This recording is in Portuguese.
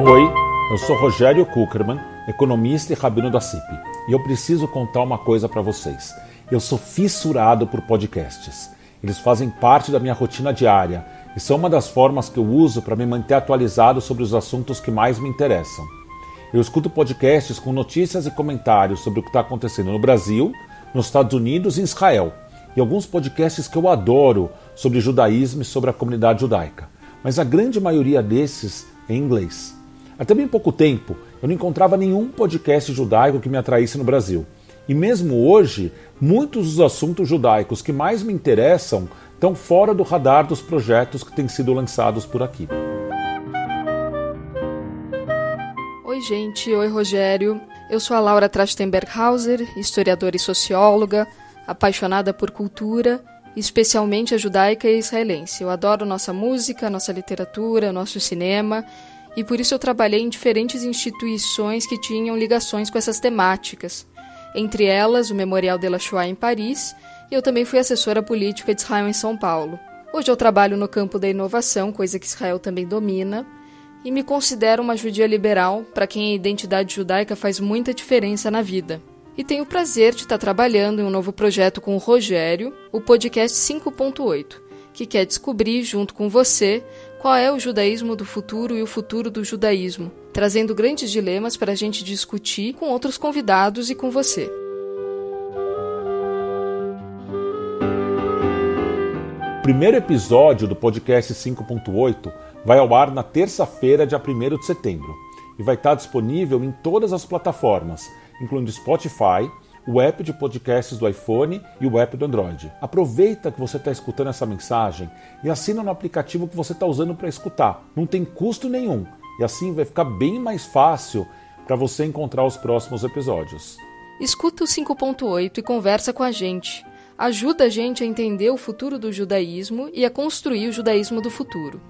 Oi, eu sou Rogério Kuckerman, economista e rabino da CIP, e eu preciso contar uma coisa para vocês. Eu sou fissurado por podcasts. Eles fazem parte da minha rotina diária e são uma das formas que eu uso para me manter atualizado sobre os assuntos que mais me interessam. Eu escuto podcasts com notícias e comentários sobre o que está acontecendo no Brasil, nos Estados Unidos e Israel, e alguns podcasts que eu adoro sobre judaísmo e sobre a comunidade judaica. Mas a grande maioria desses é em inglês. Até bem pouco tempo, eu não encontrava nenhum podcast judaico que me atraísse no Brasil. E mesmo hoje, muitos dos assuntos judaicos que mais me interessam estão fora do radar dos projetos que têm sido lançados por aqui. Oi, gente. Oi, Rogério. Eu sou a Laura Trachtenberghauser, historiadora e socióloga, apaixonada por cultura, especialmente a judaica e israelense. Eu adoro nossa música, nossa literatura, nosso cinema e por isso eu trabalhei em diferentes instituições que tinham ligações com essas temáticas, entre elas o Memorial de la Shoah em Paris, e eu também fui assessora política de Israel em São Paulo. Hoje eu trabalho no campo da inovação, coisa que Israel também domina, e me considero uma judia liberal, para quem a identidade judaica faz muita diferença na vida. E tenho o prazer de estar trabalhando em um novo projeto com o Rogério, o podcast 5.8 que quer descobrir, junto com você, qual é o judaísmo do futuro e o futuro do judaísmo, trazendo grandes dilemas para a gente discutir com outros convidados e com você. O primeiro episódio do podcast 5.8 vai ao ar na terça-feira, dia 1 de setembro, e vai estar disponível em todas as plataformas, incluindo Spotify, o app de podcasts do iPhone e o app do Android. Aproveita que você está escutando essa mensagem e assina no aplicativo que você está usando para escutar. Não tem custo nenhum e assim vai ficar bem mais fácil para você encontrar os próximos episódios. Escuta o 5.8 e conversa com a gente. Ajuda a gente a entender o futuro do judaísmo e a construir o judaísmo do futuro.